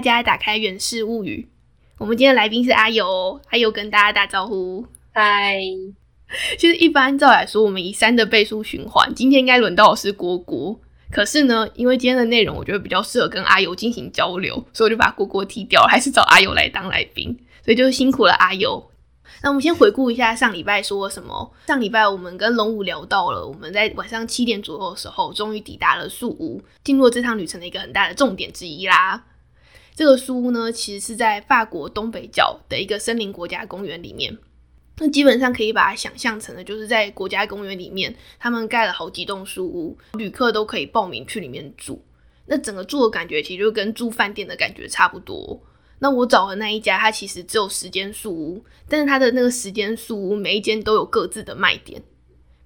大家打开《源氏物语》。我们今天的来宾是阿尤，阿尤跟大家打招呼。嗨，其实一般照来说，我们以三的倍数循环，今天应该轮到的是果果。可是呢，因为今天的内容我觉得比较适合跟阿尤进行交流，所以我就把果果踢掉了，还是找阿尤来当来宾。所以就辛苦了阿尤。那我们先回顾一下上礼拜说了什么。上礼拜我们跟龙武聊到了，我们在晚上七点左右的时候，终于抵达了树屋，进入了这趟旅程的一个很大的重点之一啦。这个书屋呢，其实是在法国东北角的一个森林国家公园里面。那基本上可以把它想象成的，就是在国家公园里面，他们盖了好几栋书屋，旅客都可以报名去里面住。那整个住的感觉，其实就跟住饭店的感觉差不多。那我找的那一家，它其实只有十间树屋，但是它的那个十间树屋，每一间都有各自的卖点。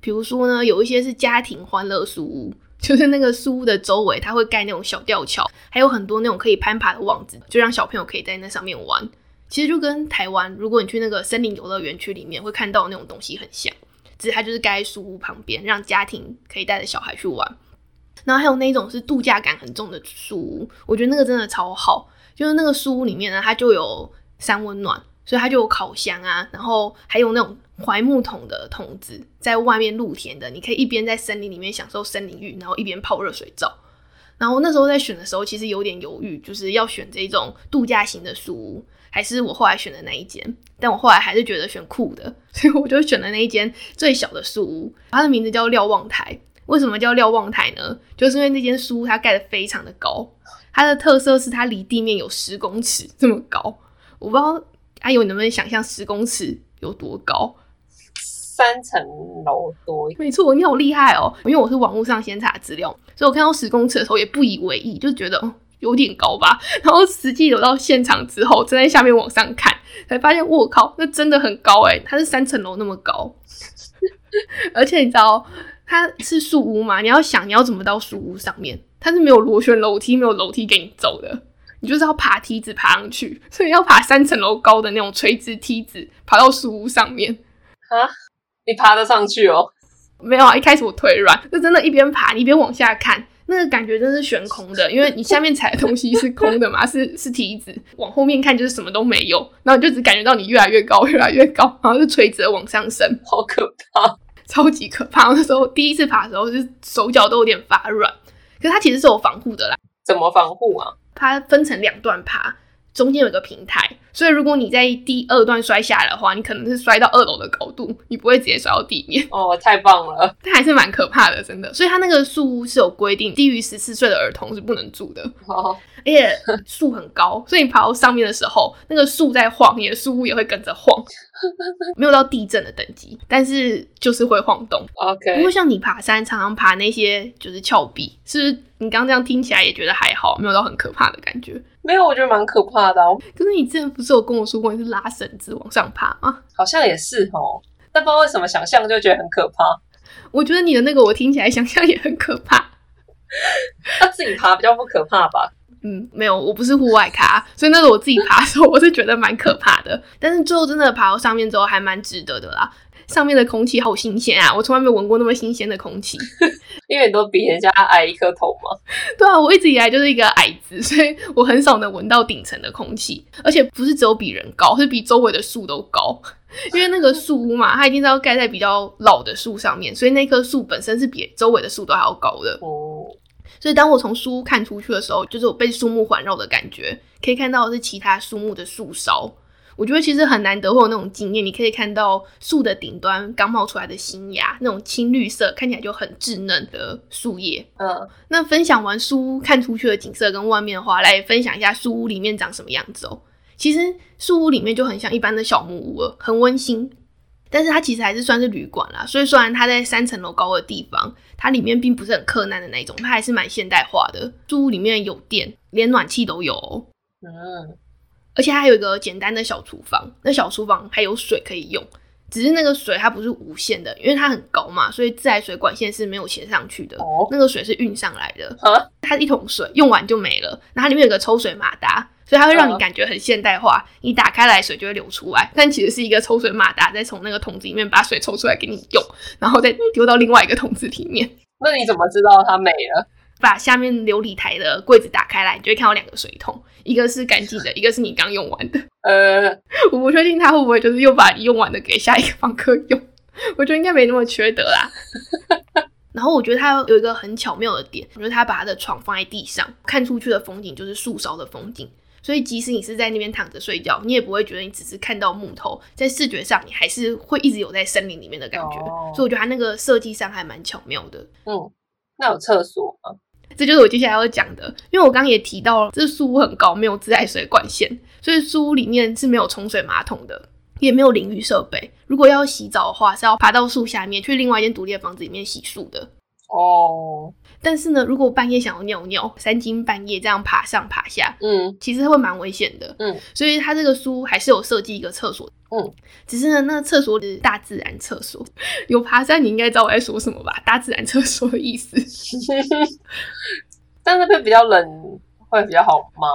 比如说呢，有一些是家庭欢乐树屋，就是那个树屋的周围，它会盖那种小吊桥，还有很多那种可以攀爬的网子，就让小朋友可以在那上面玩。其实就跟台湾，如果你去那个森林游乐园区里面会看到那种东西很像，只是它就是盖在树屋旁边，让家庭可以带着小孩去玩。然后还有那种是度假感很重的树屋，我觉得那个真的超好。就是那个书屋里面呢，它就有三温暖，所以它就有烤箱啊，然后还有那种槐木桶的桶子，在外面露天的，你可以一边在森林里面享受森林浴，然后一边泡热水澡。然后那时候在选的时候，其实有点犹豫，就是要选这种度假型的书屋，还是我后来选的那一间。但我后来还是觉得选酷的，所以我就选了那一间最小的书屋，它的名字叫瞭望台。为什么叫瞭望台呢？就是因为那间书屋它盖的非常的高。它的特色是它离地面有十公尺这么高，我不知道阿友你能不能想象十公尺有多高？三层楼多。没错，你好厉害哦！因为我是网络上先查资料，所以我看到十公尺的时候也不以为意，就觉得有点高吧。然后实际走到现场之后，站在下面往上看，才发现我靠，那真的很高哎！它是三层楼那么高，而且你知道它是树屋嘛？你要想你要怎么到树屋上面？它是没有螺旋楼梯，没有楼梯给你走的，你就是要爬梯子爬上去，所以要爬三层楼高的那种垂直梯子，爬到树屋上面。啊，你爬得上去哦？没有啊，一开始我腿软，就真的一边爬一边往下看，那个感觉真是悬空的，因为你下面踩的东西是空的嘛，是是梯子，往后面看就是什么都没有，然后就只感觉到你越来越高，越来越高，然后就垂直的往上升，好可怕，超级可怕。那时候第一次爬的时候，就手脚都有点发软。可是它其实是有防护的啦，怎么防护啊？它分成两段爬，中间有个平台，所以如果你在第二段摔下来的话，你可能是摔到二楼的高度，你不会直接摔到地面。哦，太棒了！但还是蛮可怕的，真的。所以它那个树屋是有规定，低于十四岁的儿童是不能住的。哦，而且树很高，所以你爬到上面的时候，那个树在晃，你的树屋也会跟着晃。没有到地震的等级，但是就是会晃动。OK，不过像你爬山，常常爬那些就是峭壁，是不是？你刚刚这样听起来也觉得还好，没有到很可怕的感觉。没有，我觉得蛮可怕的。可是你之前不是有跟我说过你是拉绳子往上爬吗？好像也是哦，但不知道为什么想象就觉得很可怕。我觉得你的那个我听起来想象也很可怕。他自己爬比较不可怕吧？嗯，没有，我不是户外咖，所以那个我自己爬的时候，我是觉得蛮可怕的。但是最后真的爬到上面之后，还蛮值得的啦。上面的空气好新鲜啊，我从来没有闻过那么新鲜的空气。因为你都比人家矮一颗头嘛。对啊，我一直以来就是一个矮子，所以我很少能闻到顶层的空气。而且不是只有比人高，是比周围的树都高。因为那个树屋嘛，它一定是要盖在比较老的树上面，所以那棵树本身是比周围的树都还要高的。哦。所以当我从树屋看出去的时候，就是我被树木环绕的感觉，可以看到是其他树木的树梢。我觉得其实很难得会有那种经验，你可以看到树的顶端刚冒出来的新芽，那种青绿色，看起来就很稚嫩的树叶。嗯，那分享完书屋看出去的景色跟外面的话，来分享一下树屋里面长什么样子哦。其实树屋里面就很像一般的小木屋了，很温馨。但是它其实还是算是旅馆啦，所以虽然它在三层楼高的地方，它里面并不是很客难的那种，它还是蛮现代化的。住屋里面有电，连暖气都有。嗯，而且它还有一个简单的小厨房，那小厨房还有水可以用，只是那个水它不是无限的，因为它很高嘛，所以自来水管线是没有牵上去的。哦，那个水是运上来的，它一桶水用完就没了，然后里面有个抽水马达。所以它会让你感觉很现代化，你打开来水就会流出来，但其实是一个抽水马达在从那个桶子里面把水抽出来给你用，然后再丢到另外一个桶子里面。那你怎么知道它没了？把下面琉璃台的柜子打开来，你就会看到两个水桶，一个是干净的，一个是你刚用完的。呃，我不确定他会不会就是又把你用完的给下一个房客用，我觉得应该没那么缺德啦。然后我觉得他有一个很巧妙的点，就是他把他的床放在地上，看出去的风景就是树梢的风景，所以即使你是在那边躺着睡觉，你也不会觉得你只是看到木头，在视觉上你还是会一直有在森林里面的感觉。哦所以我觉得他那个设计上还蛮巧妙的。嗯，那有厕所吗？这就是我接下来要讲的，因为我刚刚也提到了，这树屋很高，没有自来水管线，所以树屋里面是没有冲水马桶的，也没有淋浴设备。如果要洗澡的话，是要爬到树下面去另外一间独立的房子里面洗漱的。哦，但是呢，如果半夜想要尿尿，三更半夜这样爬上爬下，嗯其实会蛮危险的。嗯，所以它这个书还是有设计一个厕所。嗯，只是呢，那个厕所是大自然厕所。有爬山，你应该知道我在说什么吧？大自然厕所的意思。但那边比较冷，会比较好吗？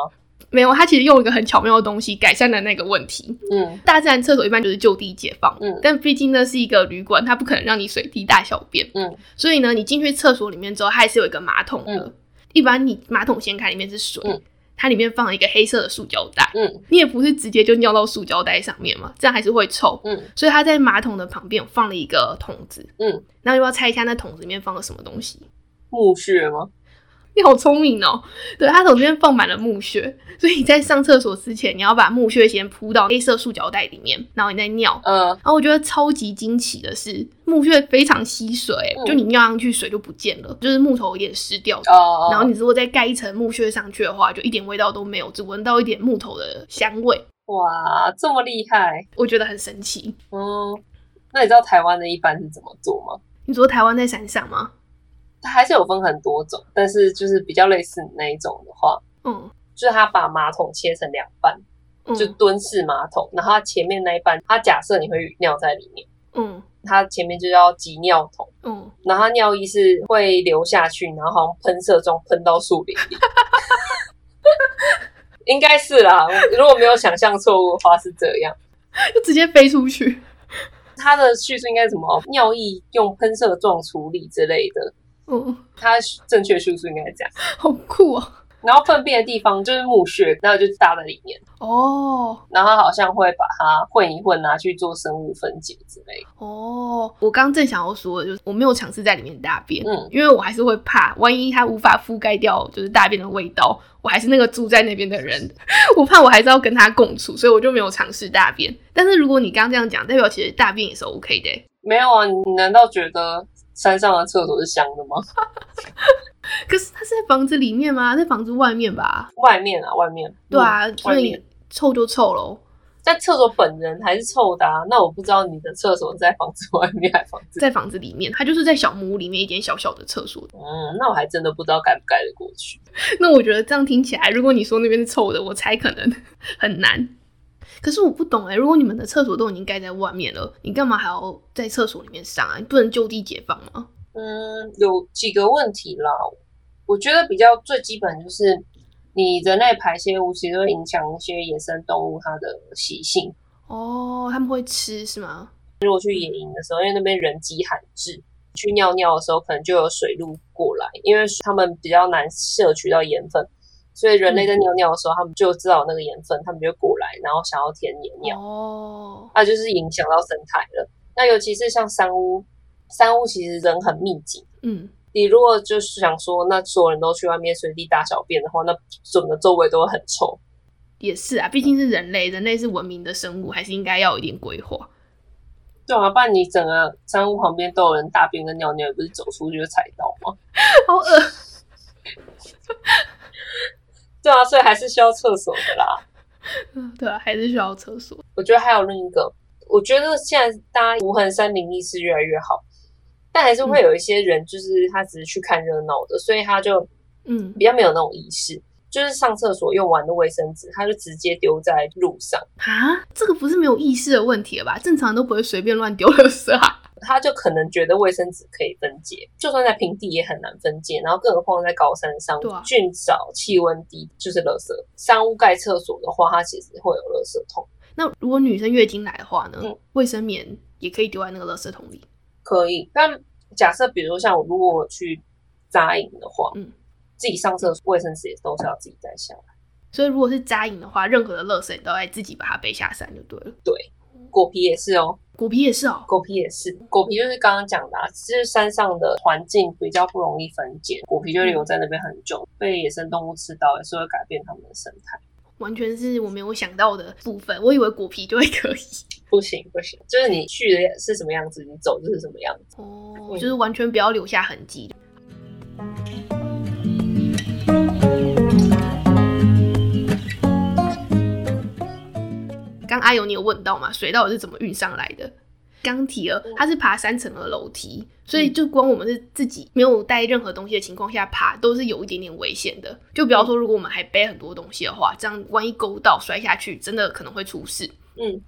没有，它其实用一个很巧妙的东西改善了那个问题。嗯。大自然厕所一般就是就地解放，嗯。但毕竟那是一个旅馆，它不可能让你随地大小便，嗯。所以呢，你进去厕所里面之后，它还是有一个马桶的。嗯。一般你马桶掀开，里面是水，嗯。它里面放了一个黑色的塑胶袋，嗯。你也不是直接就尿到塑胶袋上面嘛，这样还是会臭。嗯。所以它在马桶的旁边放了一个桶子，嗯，然后要不要猜一下那桶子里面放了什么东西？墓穴吗？你 好聪明哦！对，它桶里面放满了木屑，所以你在上厕所之前，你要把木屑先铺到黑色塑胶袋里面，然后你再尿。嗯然后我觉得超级惊奇的是，木屑非常吸水，嗯就你尿上去水就不见了，就是木头有点湿掉。哦，然后你如果再盖一层木屑上去的话，就一点味道都没有，只闻到一点木头的香味，哇，这么厉害，我觉得很神奇。嗯，那你知道台湾的一般是怎么做吗？你说台湾在山上吗？它还是有分很多种，但是就是比较类似那一种的话，嗯就是他把马桶切成两半，嗯就蹲式马桶，然后它前面那一半，它假设你会尿在里面，嗯它前面就叫挤尿桶，嗯，然后尿液是会流下去，然后好像喷射状喷到树林里。应该是啦，如果没有想象错误的话是这样。就直接飞出去。它的叙述应该是什么？尿液用喷射状处理之类的，嗯，它正确叙述应该是这样。好酷哦。然后粪便的地方就是墓穴，那就搭在里面。哦然后好像会把它混一混，拿去做生物分解之类的。哦，我刚正想要说的就是，我没有尝试在里面大便，嗯因为我还是会怕，万一它无法覆盖掉就是大便的味道，我还是那个住在那边的人，我怕我还是要跟它共处，所以我就没有尝试大便。但是如果你刚刚这样讲，代表其实大便也是 OK 的欸。没有啊，你难道觉得山上的厕所是香的吗？可是它是在房子里面吗？在房子外面吧？外面啊，外面。对啊，嗯所以。臭就臭喽。在厕所本人还是臭的啊。那我不知道你的厕所是在房子外面还是房子……在房子里面，它就是在小木屋里面一间小小的厕所。嗯，那我还真的不知道盖不盖得过去。那我觉得这样听起来，如果你说那边是臭的，我猜可能很难。可是我不懂哎、如果你们的厕所都已经盖在外面了，你干嘛还要在厕所里面上啊？你不能就地解放吗？嗯，有几个问题啦。我觉得比较最基本就是，你人类排泄物其实会影响一些野生动物它的习性。哦，他们会吃是吗？如果去野营的时候，因为那边人迹罕至，去尿尿的时候可能就有水路过来，因为他们比较难摄取到盐分，所以人类在尿尿的时候，他们就知道那个盐分，他们就过来，然后想要填盐尿，哦，那就是影响到生态了。那尤其是像山屋，山屋其实人很密集。嗯，你如果就是想说，那所有人都去外面随地大小便的话，那整个周围都会很臭。也是啊，毕竟是人类，人类是文明的生物，还是应该要有一点规划。对啊，不然你整个山屋旁边都有人大便跟尿尿，不是走出去就踩到吗？好恶，对啊，所以还是需要厕所的啦。对啊，还是需要厕所。我觉得还有另一个，我觉得现在大家无痕山林意识越来越好，但还是会有一些人，就是他只是去看热闹的，所以他就嗯，比较没有那种意识，就是上厕所用完的卫生纸，他就直接丢在路上，啊，这个不是没有意识的问题了吧？正常都不会随便乱丢垃圾啊。他就可能觉得卫生纸可以分解，就算在平地也很难分解，然后更何况在高山上菌少、气温低，就是垃圾。山屋盖厕所的话，它其实会有垃圾桶，那如果女生月经来的话呢嗯？卫生棉也可以丢在那个垃圾桶里。可以。但假设比如像我如果我去扎营的话，嗯自己上厕所卫生纸也都是要自己带下来。所以如果是扎营的话，任何的垃圾你都要自己把它背下山就对了。对，果皮也是哦，果皮也是哦，果皮也是，果皮就是刚刚讲的，啊，就是山上的环境比较不容易分解，果皮就留在那边很久，被野生动物吃到也是会改变它们的生态。完全是我没有想到的部分，我以为果皮就会可以。不行不行，就是你去的是什么样子，你走就是什么样子。哦，就是完全不要留下痕迹。刚阿勇，你有问到吗？水到底是怎么运上来的？刚提了，它是爬三层的楼梯，所以就光我们是自己没有带任何东西的情况下爬，都是有一点点危险的。就比方说，如果我们还背很多东西的话，这样万一勾到摔下去，真的可能会出事。嗯，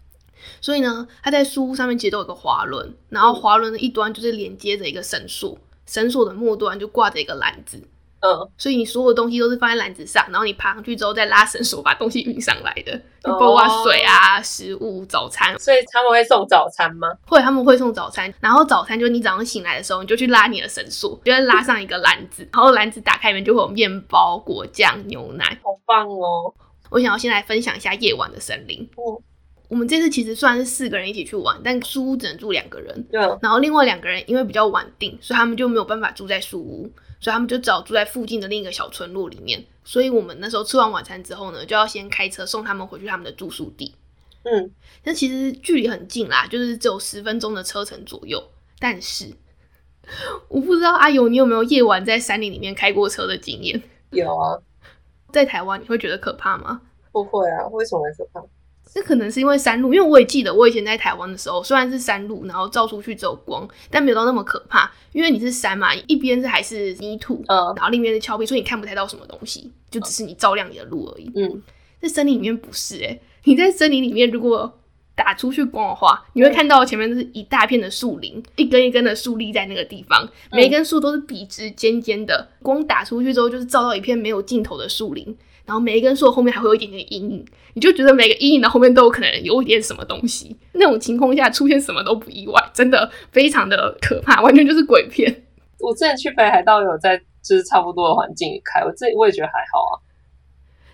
所以呢，它在书屋上面其实都有个滑轮，然后滑轮的一端就是连接着一个绳索，绳索的末端就挂着一个篮子。嗯，所以你所有东西都是放在篮子上，然后你爬上去之后再拉绳索把东西运上来的，就包括水啊、食物、早餐。所以他们会送早餐吗？会，他们会送早餐。然后早餐就是你早上醒来的时候，你就去拉你的绳索，就会拉上一个篮子，然后篮子打开里面就会有面包、果酱、牛奶，好棒哦！我想要先来分享一下夜晚的森林。哦，我们这次其实算是四个人一起去玩，但书屋只能住两个人。对。然后另外两个人因为比较晚定，所以他们就没有办法住在书屋。所以他们就找住在附近的另一个小村落里面。所以我们那时候吃完晚餐之后呢，就要先开车送他们回去他们的住宿地。嗯，那其实距离很近啦，就是只有十分钟的车程左右。但是我不知道阿勇，你有没有夜晚在山林里面开过车的经验？有啊，在台湾你会觉得可怕吗？不会啊，为什么会可怕？这可能是因为山路，因为我也记得我以前在台湾的时候，虽然是山路，然后照出去只有光，但没有到那么可怕。因为你是山嘛，一边是还是泥土，呃，然后另一边是峭壁，所以你看不太到什么东西，就只是你照亮你的路而已。嗯，在森林里面不是哎，你在森林里面如果打出去光的话，你会看到前面是一大片的树林，一根一根的树立在那个地方，每一根树都是笔直尖尖的，光打出去之后就是照到一片没有尽头的树林。然后每一根树后面还会有一点点阴影，你就觉得每个阴影的后面都有可能有一点什么东西。那种情况下出现什么都不意外，真的非常的可怕，完全就是鬼片。我之前去北海道有在就是差不多的环境里开，我自己我也觉得还好啊。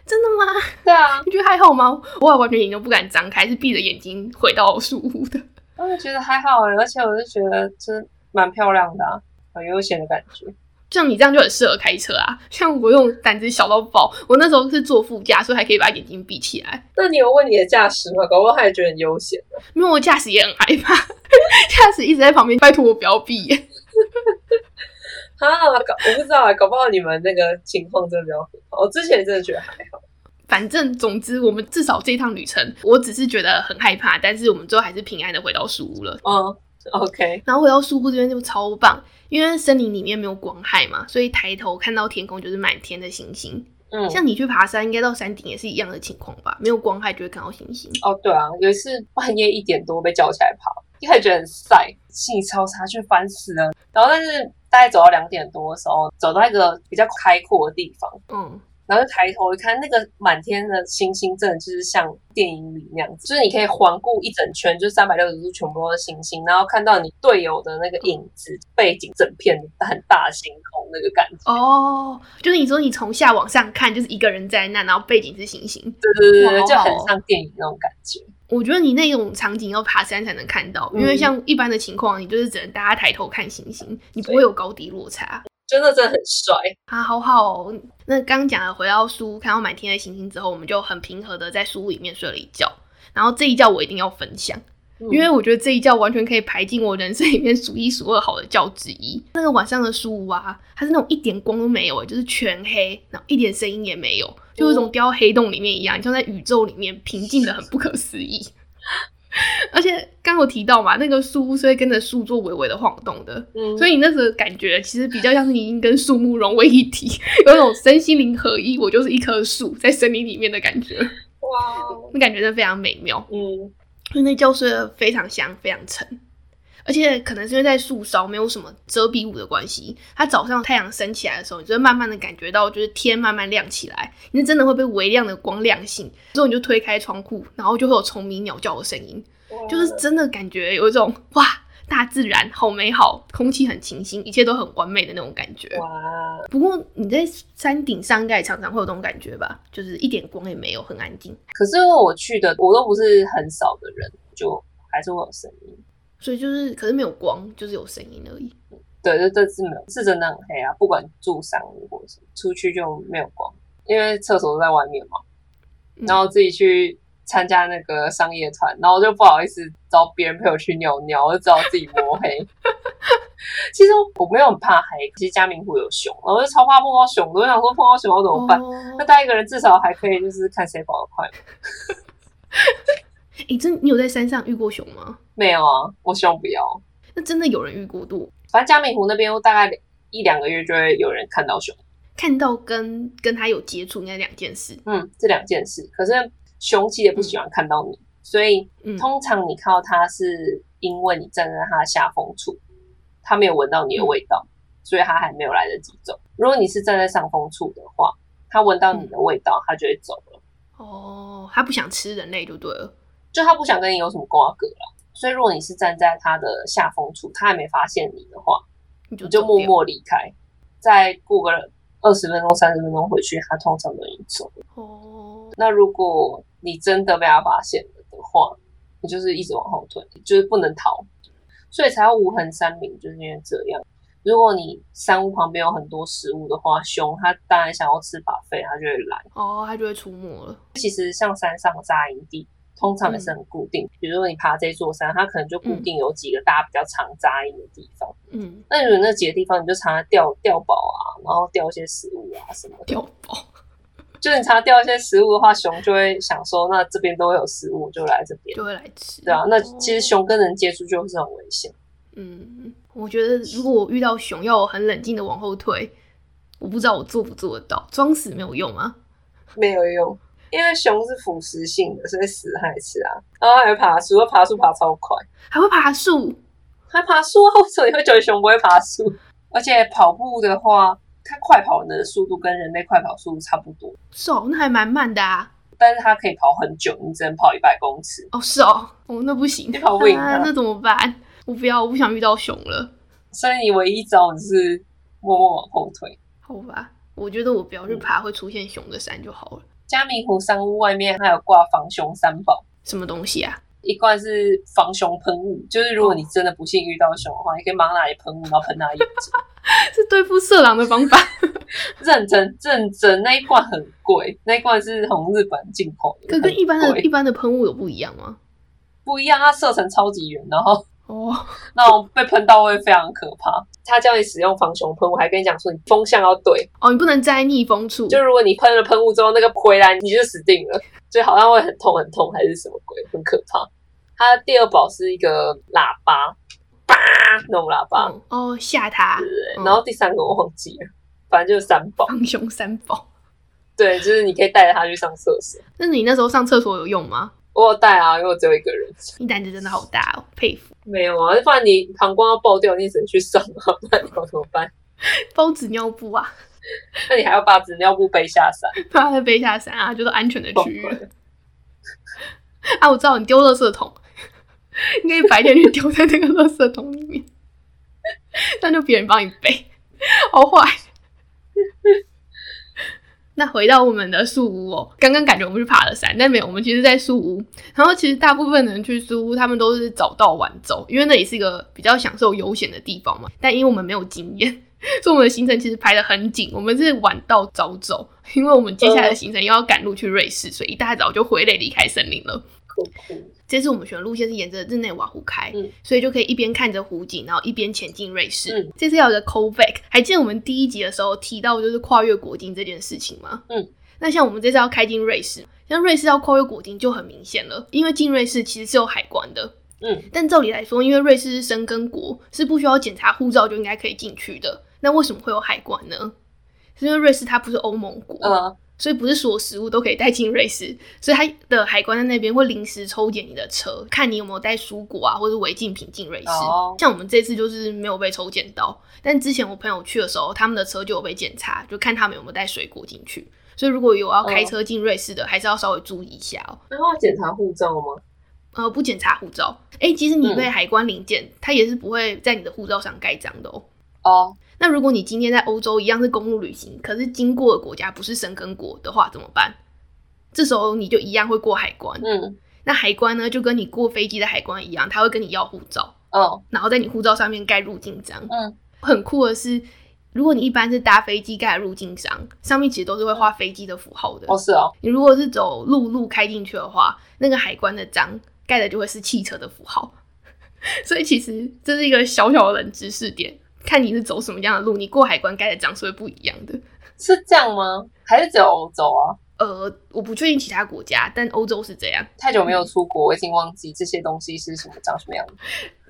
真的吗？对啊，你觉得还好吗？我完全眼睛都不敢张开，是闭着眼睛回到树屋的。我也觉得还好哎，而且我就觉得真蛮漂亮的，很悠闲的感觉。像你这样就很适合开车啊！像我这种胆子小到爆，我那时候是坐副驾，所以还可以把眼睛闭起来。那你有问你的驾驶吗？搞不好他也觉得很悠闲的。因为我驾驶也很害怕，驾驶一直在旁边，拜托我不要闭眼。啊，搞我不知道啊，搞不好你们那个情况真的比较好。我之前真的觉得还好。反正总之，我们至少这趟旅程，我只是觉得很害怕，但是我们最后还是平安的回到树屋了。嗯，OK。然后回到树屋这边就超棒。因为森林里面没有光害嘛，所以抬头看到天空就是满天的星星。嗯，像你去爬山，应该到山顶也是一样的情况吧？没有光害就会看到星星。哦，对啊，有一次半夜一点多被叫起来爬，一开始觉得很晒，心超差，去烦死了。然后但是大概走到两点多的时候，走到一个比较开阔的地方。嗯。然后就抬头一看，那个满天的星星，真的就是像电影里那样子，就是你可以环顾一整圈，就三百六十度全部都是星星，然后看到你队友的那个影子，背景整片很大星空那个感觉。哦，就是你说你从下往上看，就是一个人在那，然后背景是星星。对对对对，就很像电影那种感觉。我觉得你那种场景要爬山才能看到，因为像一般的情况，你就是只能大家抬头看星星，你不会有高低落差。真的真的很帅啊，好好哦。那刚讲了回到书屋看到满天的星星之后，我们就很平和的在书屋里面睡了一觉。然后这一觉我一定要分享，因为我觉得这一觉完全可以排进我人生里面数一数二好的觉之一。那个晚上的书屋啊，它是那种一点光都没有，就是全黑，然后一点声音也没有，就有种掉黑洞里面一样，像在宇宙里面平静的很不可思议。而且刚有提到嘛，那个树是会跟着树做微微的晃动的，嗯，所以你那时候感觉其实比较像是你已经跟树木融为一体，有种身心灵合一，我就是一棵树在森林里面的感觉，哇，那感觉真的非常美妙，嗯，那觉睡得非常香，非常沉。而且可能是因为在树梢没有什么遮蔽物的关系，它早上太阳升起来的时候，你就会慢慢的感觉到，就是天慢慢亮起来，你是真的会被微亮的光亮醒。之后你就推开窗户，然后就会有虫鸣鸟叫的声音，就是真的感觉有一种哇，大自然好美好，空气很清新，一切都很完美的那种感觉。哇，不过你在山顶上应该也常常会有这种感觉吧？就是一点光也没有，很安静。可是我去的我都不是很少的人，就还是会有声音。所以就是，可是没有光，就是有声音而已。对，这这次没有，是真的很黑啊！不管住山屋或者什么，出去就没有光，因为厕所都在外面嘛。然后自己去参加那个商业团，然后就不好意思找别人陪我去尿尿，我就只好自己摸黑。其实我没有很怕黑，其实嘉明湖有熊，然后我就超怕碰到熊，我就想说碰到熊我怎么办？那带一个人至少还可以，就是看谁跑得快。哎，真你有在山上遇过熊吗？没有啊，我希望不要。那真的有人遇过度？反正嘉美湖那边大概一两个月就会有人看到熊，看到跟跟他有接触应该两件事。嗯，这两件事。可是熊其实也不喜欢看到你，所以通常你看到它是因为你站在它的下风处，它没有闻到你的味道，所以它还没有来得及走。如果你是站在上风处的话，它闻到你的味道，它就会走了。哦，它不想吃人类就对了，就它不想跟你有什么瓜葛了。所以，如果你是站在他的下风处，他还没发现你的话，你就默默离开。再过个二十分钟、三十分钟回去，他通常都已经走了。哦。那如果你真的被他发现了的话，你就是一直往后退，就是不能逃。所以才要无痕山林，就是因为这样。如果你山屋旁边有很多食物的话，熊它当然想要吃把肺，它就会来。哦，它就会出没了。其实像山上扎营地。通常也是很固定，比如说你爬这座山，它可能就固定有几个大家比较常扎营的地方。嗯，那如果那几个地方，你就常常钓钓宝啊，然后钓一些食物啊什么。钓宝，就是你常常钓一些食物的话，熊就会想说，那这边都会有食物，就来这边，就会来吃。对啊，那其实熊跟人接触就是很危险。嗯，我觉得如果我遇到熊，要我很冷静的往后退，我不知道我做不做得到，装死没有用啊，没有用。因为熊是腐蚀性的，所以死还吃啊。然后还会爬树，爬树爬超快，还会爬树，还爬树啊。为什么你会觉得熊不会爬树？而且跑步的话，它快跑的速度跟人类快跑速度差不多。是哦，那还蛮慢的啊。但是它可以跑很久，你只能跑一百公尺。哦，是哦，哦，那不行，你跑不赢那怎么办？我不要，我不想遇到熊了。所以你唯一招就是默默往后退。好吧，我觉得我不要去爬会出现熊的山就好了。嘉明湖山屋外面还有挂防熊三宝，什么东西啊？一罐是防熊喷雾，就是如果你真的不幸遇到熊的话，你可以马上拿来喷雾，然后喷它眼睛，是对付色狼的方法。认真认真，那一罐很贵，那一罐是从日本进口的，跟跟一般的一般的喷雾有不一样吗？不一样，它射程超级远，然后。哦，那种被喷到会非常可怕。他叫你使用防熊喷雾，还跟你讲说你风向要对哦，你不能在逆风处。就如果你喷了喷雾之后，那个回来你就死定了，就好像会很痛很痛，还是什么鬼，很可怕。它第二宝是一个喇叭，叭那种喇叭哦，吓他。对，然后第三个我忘记了，反正就是三宝，防熊三宝。对，就是你可以带着它去上厕所。那你那时候上厕所有用吗？我有带啊，因为我只有一个人。你胆子真的好大哦，佩服。没有啊，不然你膀胱要爆掉，你只能去上啊，那你要怎么办？包纸尿布啊？那你还要把纸尿布背下山？把它背下山啊，就是安全的区域。啊，我知道你丢垃圾桶，你可以白天去丢在那个垃圾桶里面，那就别人帮你背，好坏。那回到我们的树屋哦，刚刚感觉我们去爬了山，但没有，我们其实在树屋。然后其实大部分人去树屋，他们都是早到晚走，因为那也是一个比较享受悠闲的地方嘛。但因为我们没有经验，所以我们的行程其实排的很紧，我们是晚到早走，因为我们接下来的行程又要赶路去瑞士，所以一大早就回来离开森林了。这次我们选的路线是沿着日内瓦湖开，所以就可以一边看着湖景，然后一边前进瑞士。这次要有个 callback，还记得我们第一集的时候提到就是跨越国境这件事情吗？嗯，那像我们这次要开进瑞士，像瑞士要跨越国境就很明显了，因为进瑞士其实是有海关的。嗯，但照理来说，因为瑞士是申根国，是不需要检查护照就应该可以进去的。那为什么会有海关呢？是因为瑞士它不是欧盟国。所以不是所有食物都可以带进瑞士，所以它的海关在那边会临时抽检你的车，看你有没有带蔬果啊或者违禁品进瑞士。像我们这次就是没有被抽检到，但之前我朋友去的时候，他们的车就有被检查，就看他们有没有带水果进去。所以如果有要开车进瑞士的，还是要稍微注意一下哦。那要检查护照吗？呃不检查护照，哎，即使你被嗯海关临检，他也是不会在你的护照上盖章的哦。哦，那如果你今天在欧洲一样是公路旅行，可是经过的国家不是申根国的话，怎么办？这时候你就一样会过海关。嗯那海关呢，就跟你过飞机的海关一样，他会跟你要护照，哦然后在你护照上面盖入境章。嗯，很酷的是，如果你一般是搭飞机盖入境章，上面其实都是会画飞机的符号的。哦是哦，你如果是走陆路开进去的话，那个海关的章盖的就会是汽车的符号。所以其实这是一个小小的冷知识点，看你是走什么样的路，你过海关盖的章是会不一样的。是这样吗？还是只有欧洲啊？呃，我不确定其他国家，但欧洲是这样。太久没有出国，我已经忘记这些东西是什么长什么样子。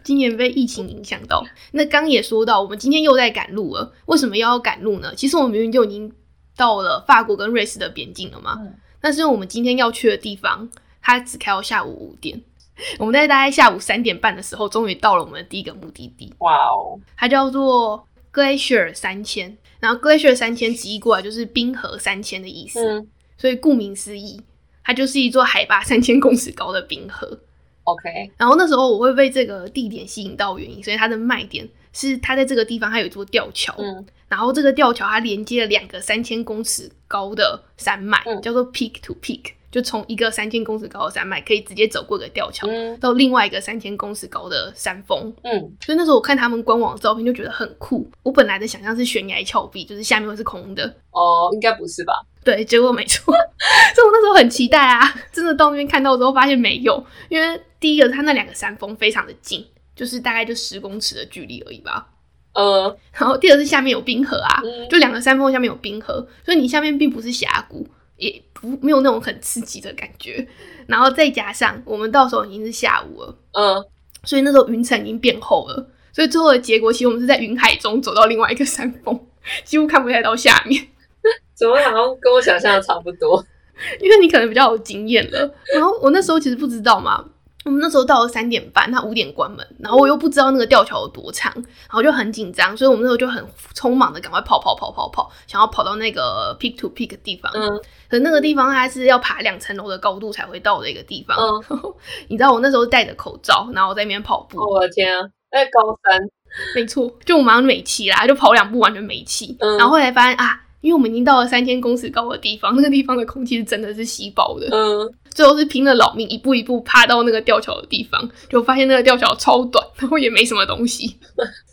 今年被疫情影响到，那刚也说到，我们今天又在赶路了。为什么又要赶路呢？其实我们明明就已经到了法国跟瑞士的边境了嘛。嗯但是我们今天要去的地方，它只开到下午五点。我们在大概下午三点半的时候，终于到了我们的第一个目的地，哇哦，它叫做 Glacier 三千。然后 Glacier 三千直译过来就是冰河三千的意思，嗯所以顾名思义，它就是一座海拔三千公尺高的冰河。，OK，然后那时候我会被这个地点吸引到原因，所以它的卖点是它在这个地方它有一座吊桥，嗯然后这个吊桥它连接了两个三千公尺高的山脉，嗯叫做 peak to peak，就从一个三千公尺高的山脉可以直接走过个吊桥。嗯到另外一个三千公尺高的山峰，嗯所以那时候我看他们官网的照片就觉得很酷。我本来的想象是悬崖峭壁，就是下面会是空的，哦，应该不是吧？对，结果没错，所以我那时候很期待啊，真的到那边看到之后发现没有，因为第一个它那两个山峰非常的近，就是大概就十公尺的距离而已吧。呃，然后第二是下面有冰河啊，嗯就两个山峰下面有冰河，所以你下面并不是峡谷，也不没有那种很刺激的感觉。然后再加上我们到时候已经是下午了，嗯，所以那时候云层已经变厚了，所以最后的结果其实我们是在云海中走到另外一个山峰，几乎看不太到下面。怎么好像跟我想象的差不多？因为你可能比较有经验了。然后我那时候其实不知道嘛，我们那时候到了三点半，他五点关门，然后我又不知道那个吊桥有多长，然后就很紧张，所以我们那时候就很匆忙的赶快跑跑跑跑跑，想要跑到那个 peak to peak 的地方。嗯可是那个地方它是要爬两层楼的高度才会到的一个地方。嗯，你知道我那时候戴着口罩，然后我在那边跑步，我的天啊，在高山，没错，就我马上没气啦，就跑两步完全没气。嗯然后后来发现啊，因为我们已经到了三千公尺高的地方，那个地方的空气是真的是稀薄的。嗯，最后是拼了老命，一步一步爬到那个吊桥的地方，就发现那个吊桥超短，然后也没什么东西。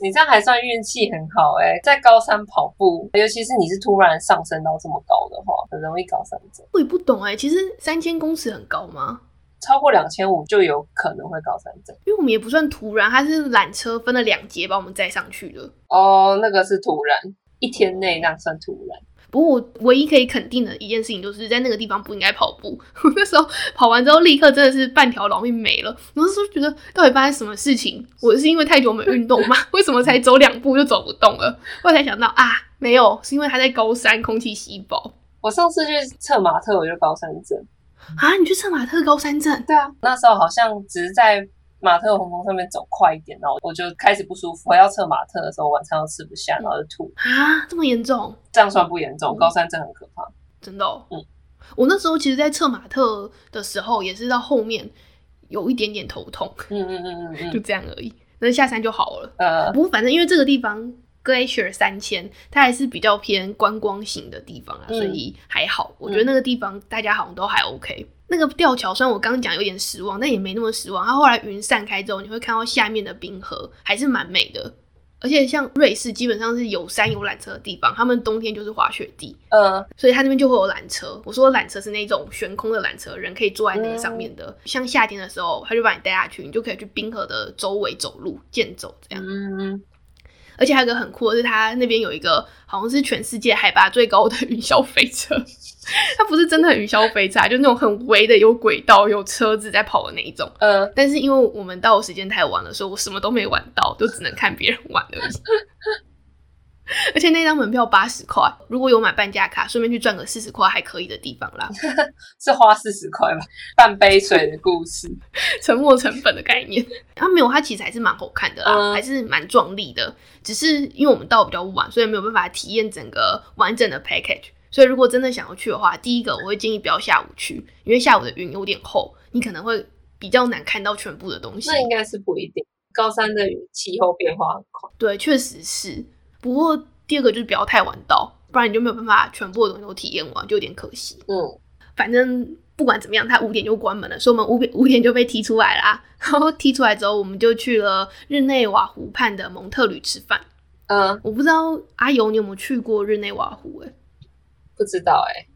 你这样还算运气很好哎、在高山跑步，尤其是你是突然上升到这么高的话，很容易高山症。我也不懂哎、其实三千公尺很高吗？超过两千五就有可能会高山症。因为我们也不算突然，它是缆车分了两节把我们载上去的。哦，那个是突然，一天内那算突然。不过我唯一可以肯定的一件事情，就是在那个地方不应该跑步。我那时候跑完之后，立刻真的是半条老命没了。我那时候觉得到底发生什么事情？我是因为太久没运动吗？为什么才走两步就走不动了？后来才想到啊，没有，是因为他在高山，空气稀薄我上次去策马特，我就高山症。啊。你去策马特高山症？对啊，那时候好像只是在马特洪峰上面走快一点，然后我就开始不舒服。我要测马特的时候，晚上又吃不下，然后就吐。啊，这么严重？这样算不严重，嗯高山症很可怕。真的、哦？嗯，我那时候其实，在测马特的时候，也是到后面有一点点头痛，嗯嗯嗯嗯就嗯，这样而已。那下山就好了。呃，不过反正因为这个地方 Glacier 三千，它还是比较偏观光型的地方啊，嗯所以还好。我觉得那个地方大家好像都还 OK。那个吊桥虽然我刚刚讲有点失望，但也没那么失望。它后来云散开之后，你会看到下面的冰河，还是蛮美的。而且像瑞士基本上是有山有缆车的地方，他们冬天就是滑雪地，呃，所以他那边就会有缆车。我说缆车是那种悬空的缆车，人可以坐在那个上面的。像夏天的时候，他就把你带下去，你就可以去冰河的周围走路、健走这样。嗯，而且还有一个很酷的是，它那边有一个好像是全世界海拔最高的云霄飞车。它不是真的很云霄飞车啊，就那种很微的，有轨道、有车子在跑的那一种。呃，但是因为我们到的时间太晚了，所以我什么都没玩到，就只能看别人玩而已。而且那张门票八十块，如果有买半价卡，顺便去赚个四十块还可以的地方啦。是花四十块吧？半杯水的故事。沉没成本的概念。它没有，它其实还是蛮好看的啦，嗯还是蛮壮丽的。只是因为我们到比较晚，所以没有办法体验整个完整的 package。所以如果真的想要去的话，第一个我会建议不要下午去，因为下午的云有点厚，你可能会比较难看到全部的东西。那应该是不一定。高山的气候变化很快，对，确实是。不过第二个就是不要太晚到，不然你就没有办法全部的东西都体验完，就有点可惜。嗯，反正不管怎么样，他五点就关门了，所以我们五点五点就被踢出来啦。然后踢出来之后，我们就去了日内瓦湖畔的蒙特旅吃饭。嗯，我不知道阿尤你有没有去过日内瓦湖？哎，不知道哎，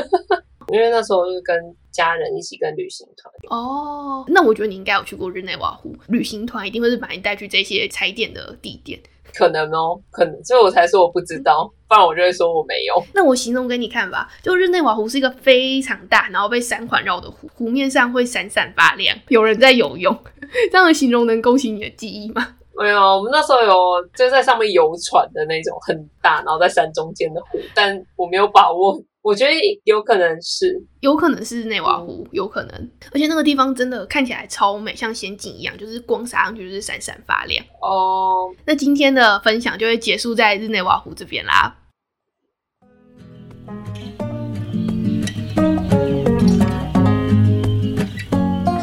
因为那时候是跟家人一起跟旅行团。哦，那我觉得你应该有去过日内瓦湖，旅行团一定会是把你带去这些踩点的地点。可能哦，可能，所以我才说我不知道，不然我就会说我没有。那我形容给你看吧，就日内瓦湖是一个非常大，然后被山环绕的湖，湖面上会闪闪发亮，有人在游泳。这样的形容能勾起你的记忆吗？没有，我们那时候有就在上面游船的那种很大，然后在山中间的湖，但我没有把握。我觉得有可能是，有可能是日内瓦湖，有可能。而且那个地方真的看起来超美，像仙境一样，就是光洒上去就是闪闪发亮。哦，那今天的分享就会结束在日内瓦湖这边啦。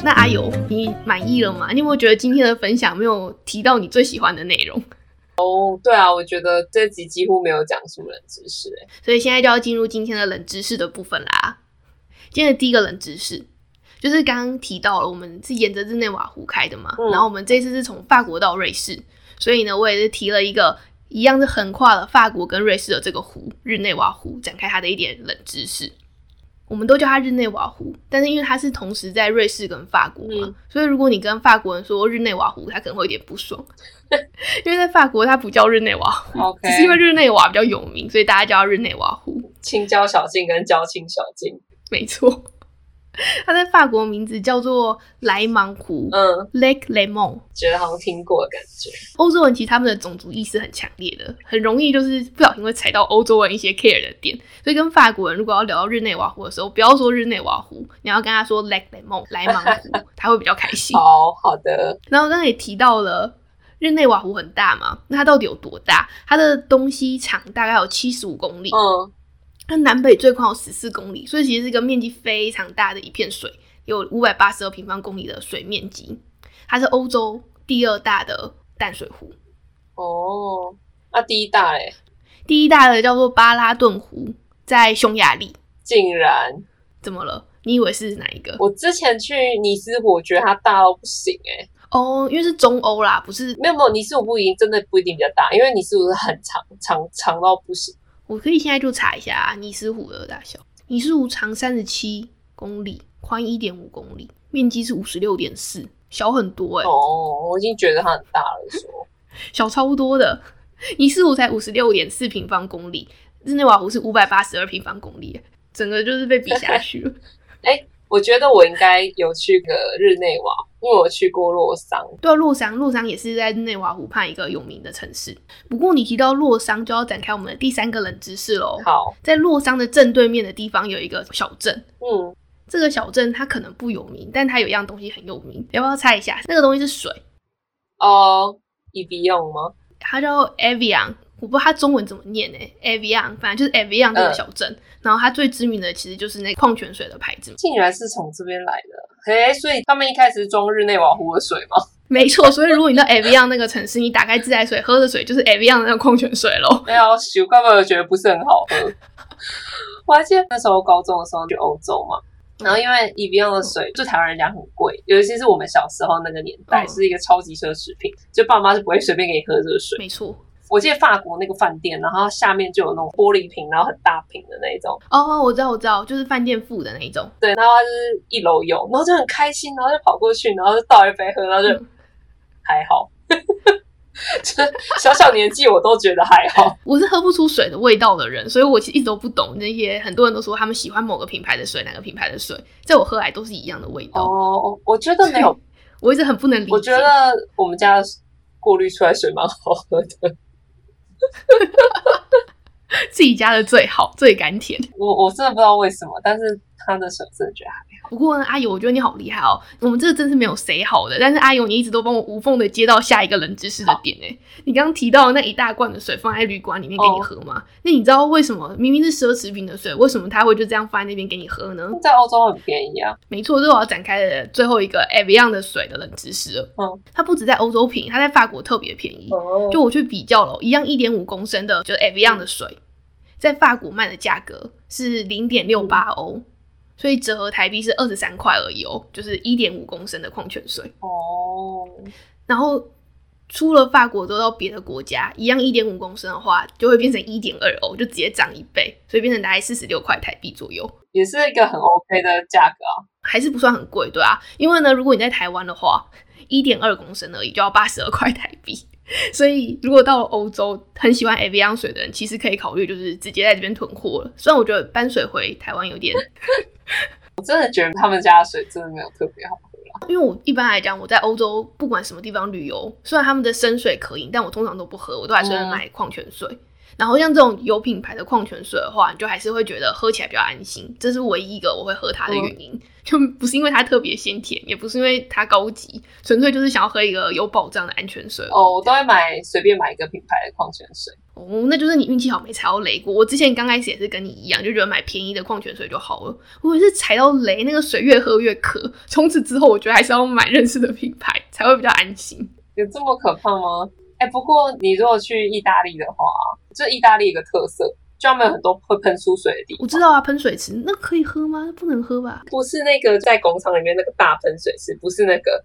那阿友，你满意了吗？你有没有觉得今天的分享没有提到你最喜欢的内容？哦，对啊，我觉得这集几乎没有讲述冷知识，哎，所以现在就要进入今天的冷知识的部分啦。今天的第一个冷知识就是刚刚提到了，我们是沿着日内瓦湖开的嘛，然后我们这次是从法国到瑞士，所以呢，我也是提了一个一样是横跨了法国跟瑞士的这个湖——日内瓦湖，展开它的一点冷知识。我们都叫它日内瓦湖，但是因为它是同时在瑞士跟法国嘛，所以如果你跟法国人说日内瓦湖，他可能会有点不爽，因为在法国它不叫日内瓦湖，只是因为日内瓦比较有名，所以大家叫日内瓦湖。青椒小径跟交青小径，没错。它在法国名字叫做莱芒湖，嗯，Lake Lemon，觉得好像听过的感觉。欧洲人其实他们的种族意识很强烈的，很容易就是不小心会踩到欧洲人一些 care 的点。所以跟法国人如果要聊到日内瓦湖的时候，不要说日内瓦湖，你要跟他说 Lake Lemon，莱芒湖，他会比较开心。好好的。然后刚刚也提到了日内瓦湖很大嘛，那它到底有多大？它的东西长大概有七十五公里，嗯。它南北最宽有十四公里，所以其实是一个面积非常大的一片水，有五百八十二平方公里的水面积。它是欧洲第二大的淡水湖。哦，那第一大嘞？第一大的叫做巴拉顿湖，在匈牙利。竟然？怎么了？你以为是哪一个？我之前去尼斯湖，我觉得它大到不行哎。哦，因为是中欧啦，不是？没有没有，尼斯湖不一定，真的不一定比较大，因为尼斯湖是很长长长到不行。我可以现在就查一下尼斯湖的大小。尼斯湖长三十七公里，宽一点五公里，面积是五十六点四，小很多哎。哦，我已经觉得它很大了，说 小超多的。尼斯湖才五十六点四平方公里，日内瓦湖是五百八十二平方公里，整个就是被比下去了。哎。我觉得我应该有去个日内瓦，因为我去过洛桑。对，洛桑，洛桑也是在日内瓦湖畔一个有名的城市。不过你提到洛桑，就要展开我们的第三个冷知识喽。好，在洛桑的正对面的地方有一个小镇。嗯，这个小镇它可能不有名，但它有一样东西很有名，要不要猜一下？那个东西是水。哦，Evian 吗？它叫 Evian。我不知道它中文怎么念呢？Avian，反正就是 Avian 这个小镇。然后它最知名的其实就是那矿泉水的牌子。竟然是从这边来的，嘿，所以他们一开始装日内瓦湖的水吗？没错，所以如果你到 Avian 那个城市，你打开自来水喝的水就是 Avian 那个矿泉水喽。没有，我根本觉得不是很好喝。我还记得那时候高中的时候去欧洲嘛，然后因为 Evian 的水就台湾人讲很贵，尤其是我们小时候那个年代是一个超级奢侈品，就爸妈是不会随便给你喝这个水。没错。我记得法国那个饭店，然后下面就有那种玻璃瓶，然后很大瓶的那种。哦，我知道，我知道，就是饭店附的那一种。对，然后它就是一楼有，然后就很开心，然后就跑过去，然后就倒一杯喝，然后就还好。就小小年纪我都觉得还好。我是喝不出水的味道的人，所以我其实一直都不懂那些很多人都说他们喜欢某个品牌的水，哪个品牌的水，在我喝来都是一样的味道。哦，我觉得没有，我一直很不能理解。我觉得我们家过滤出来水蛮好喝的。自己家的最好，最甘甜。我我真的不知道为什么，但是他的水真的觉得还好。不过呢，阿友，我觉得你好厉害哦！我们这个真是没有谁好的，但是阿友你一直都帮我无缝的接到下一个冷知识的点诶。你刚刚提到那一大罐的水放在旅馆里面给你喝吗？那你知道为什么明明是奢侈品的水，为什么他会就这样放在那边给你喝呢？在欧洲很便宜啊。没错，这是我要展开的最后一个 Evian 的水的冷知识了。嗯，它不止在欧洲便宜，它在法国特别便宜。哦，就我去比较了，一样一点五公升的，就是 Evian 的水，在法国卖的价格是零点六八欧，所以折合台币是二十三块而已哦，就是一点五公升的矿泉水。哦，然后出了法国，都到别的国家，一样一点五公升的话，就会变成一点二欧，就直接涨一倍，所以变成大概四十六块台币左右，也是一个很 OK 的价格啊。还是不算很贵，对啊，因为呢，如果你在台湾的话，一点二公升而已就要八十二块台币。所以，如果到了欧洲，很喜欢 Avian 水的人，其实可以考虑就是直接在这边囤货了。虽然我觉得搬水回台湾有点，我真的觉得他们家的水真的没有特别好。因为我一般来讲，我在欧洲不管什么地方旅游，虽然他们的生水可饮，但我通常都不喝，我都还是会买矿泉水。然后像这种有品牌的矿泉水的话，你就还是会觉得喝起来比较安心，这是唯一一个我会喝它的原因。就不是因为它特别鲜甜，也不是因为它高级，纯粹就是想要喝一个有保障的安全水。哦，我都会买随便买一个品牌的矿泉水。哦，那就是你运气好没踩到雷过。我之前刚开始也是跟你一样，就觉得买便宜的矿泉水就好了。我也是踩到雷，那个水越喝越渴。从此之后，我觉得还是要买认识的品牌才会比较安心。有这么可怕吗？哎、不过你如果去意大利的话，这意大利一个特色，就他们有很多会喷出水的地方。我知道啊，喷水池那可以喝吗？不能喝吧？不是那个在工厂里面那个大喷水池，不是那个，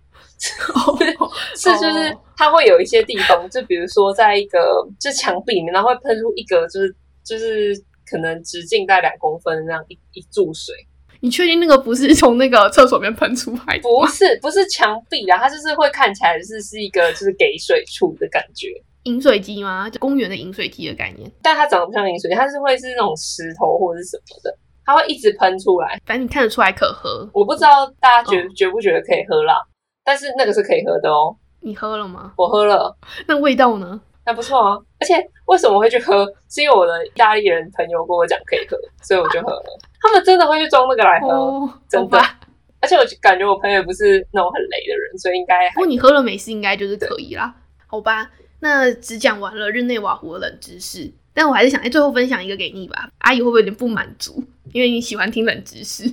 哦 是就是它会有一些地方，就比如说在一个就墙壁里面，会喷出一个就是就是可能直径大概两公分那样一一注水，你确定那个不是从那个厕所里面喷出来的？不是不是墙壁啊，它就是会看起来是是一个就是给水处的感觉，饮水机吗？就公园的饮水机的概念。但它长得不像饮水机，它是会是那种石头或者是什么的，它会一直喷出来。反正你看得出来可喝。我不知道大家觉、嗯觉不觉得可以喝啦，但是那个是可以喝的哦，你喝了吗？我喝了。那味道呢？还不错啊，而且为什么会去喝？是因为我的意大利人朋友跟我讲可以喝，所以我就喝了。他们真的会去装那个来喝，哦，真的。而且我就感觉我朋友不是那种很雷的人，所以应该还不过你喝了美式应该就是可以啦，好吧？那只讲完了日内瓦湖的冷知识，但我还是想在最后分享一个给你吧。阿姨会不会有点不满足？因为你喜欢听冷知识，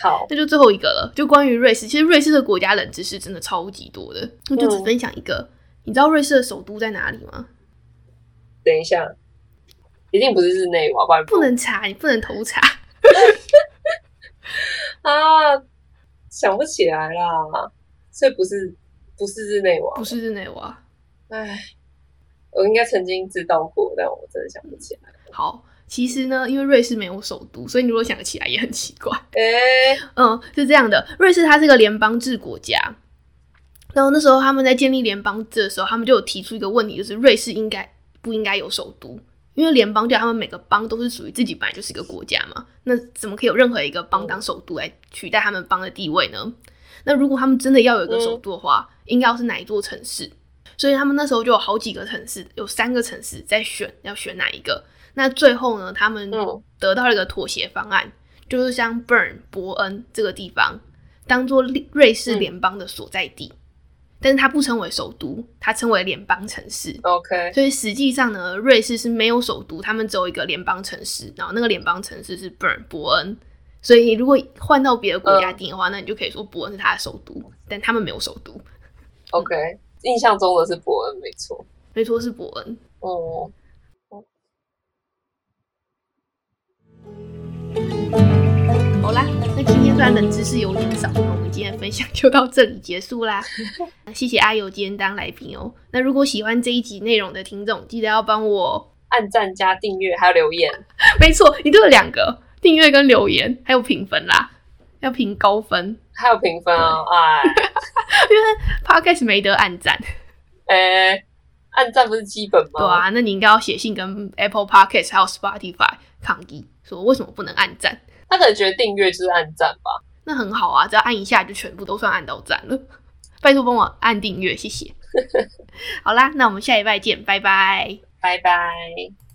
好。那就最后一个了，就关于瑞士。其实瑞士的国家冷知识真的超级多的，我就只分享一个。你知道瑞士的首都在哪里吗？等一下，一定不是日内瓦，不然不能查，你不能偷查。啊，想不起来啦。所以不是不是日内瓦不，是日内瓦。唉，我应该曾经知道过，但我真的想不起来。好，其实呢，因为瑞士没有首都，所以你如果想得起来也很奇怪。哎、嗯，是这样的，瑞士它是个联邦制国家。然后那时候他们在建立联邦制的时候，他们就有提出一个问题，就是瑞士应该不应该有首都？因为联邦就他们每个邦都是属于自己本来就是一个国家嘛，那怎么可以有任何一个邦当首都来取代他们邦的地位呢？那如果他们真的要有一个首都的话，应该要是哪一座城市？所以他们那时候就有好几个城市，有三个城市在选要选哪一个。那最后呢，他们嗯得到了一个妥协方案，就是将 Bern 伯恩这个地方当做瑞士联邦的所在地，但是它不称为首都，它称为联邦城市。OK，所以实际上呢，瑞士是没有首都，他们只有一个联邦城市，然后那个联邦城市是 Bern 伯恩。所以如果换到别的国家定的话，那你就可以说伯恩是它的首都，但他们没有首都。OK，印象中的是伯恩，没错。没错，是伯恩。哦，好啦，那今天虽然冷知识有点少，那我们今天的分享 就到这里结束啦。谢谢阿友今天当来宾哦。那如果喜欢这一集内容的听众，记得要帮我，按赞加订阅还有留言，没错，你都有两个订阅跟留言，还有评分啦，要评高分。还有评分哦！哎，Podcast 没得按赞，哎，按赞不是基本吗？对啊，那你应该要写信跟 Apple Podcast 还有 Spotify 抗议，说为什么不能按赞？他可能觉得订阅就是按赞吧。那很好啊，只要按一下就全部都算按到赞了。拜托帮我按订阅，谢谢。好啦，那我们下一拜见，拜拜。拜拜。